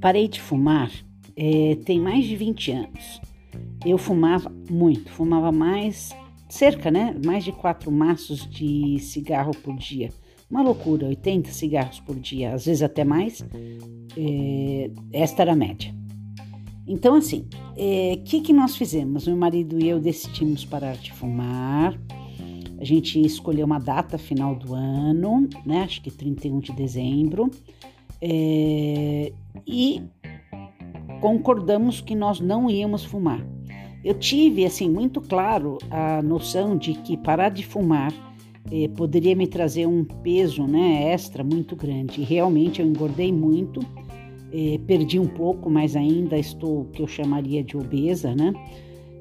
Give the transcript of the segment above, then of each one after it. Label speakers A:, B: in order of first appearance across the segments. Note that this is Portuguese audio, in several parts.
A: parei de fumar é, tem mais de 20 anos. Eu fumava muito, fumava mais, cerca, né? Mais de quatro maços de cigarro por dia. Uma loucura, 80 cigarros por dia, às vezes até mais. É, esta era a média. Então, assim, o é, que, que nós fizemos? Meu marido e eu decidimos parar de fumar. A gente escolheu uma data final do ano, né? Acho que 31 de dezembro. É, e concordamos que nós não íamos fumar. Eu tive assim muito claro a noção de que parar de fumar eh, poderia me trazer um peso, né, extra muito grande. Realmente eu engordei muito, eh, perdi um pouco, mas ainda estou o que eu chamaria de obesa, né?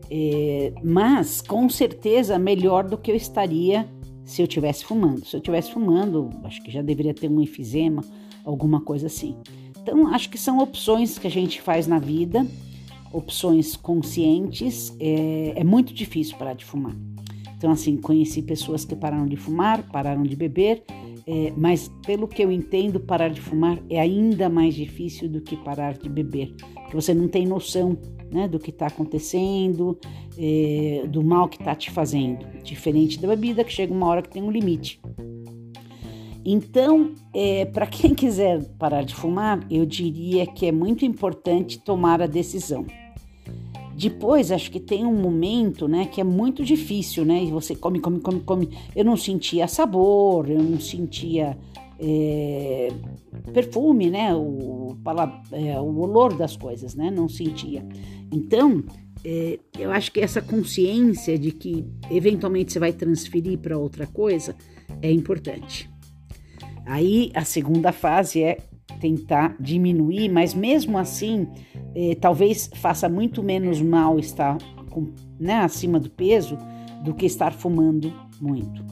A: Eh, mas com certeza melhor do que eu estaria se eu tivesse fumando. Se eu tivesse fumando, acho que já deveria ter um enfisema, alguma coisa assim. Então, acho que são opções que a gente faz na vida, opções conscientes. É, é muito difícil parar de fumar. Então, assim, conheci pessoas que pararam de fumar, pararam de beber, é, mas pelo que eu entendo, parar de fumar é ainda mais difícil do que parar de beber, porque você não tem noção né, do que está acontecendo, é, do mal que está te fazendo. Diferente da bebida, que chega uma hora que tem um limite. Então, é, para quem quiser parar de fumar, eu diria que é muito importante tomar a decisão. Depois, acho que tem um momento, né, que é muito difícil, né? E você come, come, come, come. Eu não sentia sabor, eu não sentia é, perfume, né? O, é, o olor das coisas, né? Não sentia. Então, é, eu acho que essa consciência de que eventualmente você vai transferir para outra coisa é importante. Aí a segunda fase é tentar diminuir, mas mesmo assim, eh, talvez faça muito menos mal estar com, né, acima do peso do que estar fumando muito.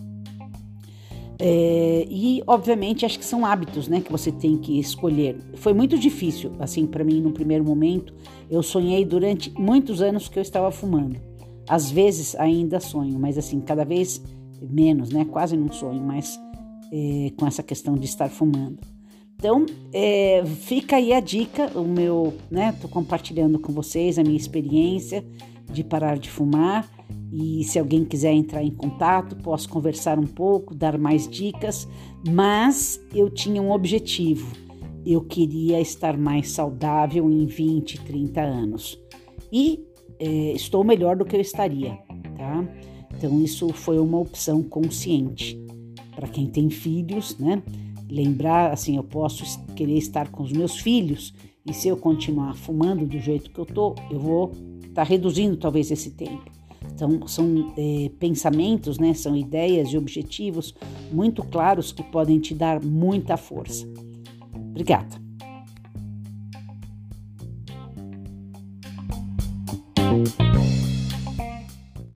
A: É, e obviamente acho que são hábitos, né, que você tem que escolher. Foi muito difícil, assim, para mim no primeiro momento. Eu sonhei durante muitos anos que eu estava fumando. Às vezes ainda sonho, mas assim cada vez menos, né? Quase não sonho, mas é, com essa questão de estar fumando. Então, é, fica aí a dica, o meu, né? Tô compartilhando com vocês a minha experiência de parar de fumar. E se alguém quiser entrar em contato, posso conversar um pouco, dar mais dicas, mas eu tinha um objetivo. Eu queria estar mais saudável em 20, 30 anos. E é, estou melhor do que eu estaria, tá? Então, isso foi uma opção consciente para quem tem filhos, né? Lembrar assim, eu posso querer estar com os meus filhos e se eu continuar fumando do jeito que eu tô, eu vou estar tá reduzindo talvez esse tempo. Então são é, pensamentos, né? São ideias e objetivos muito claros que podem te dar muita força. Obrigada. thank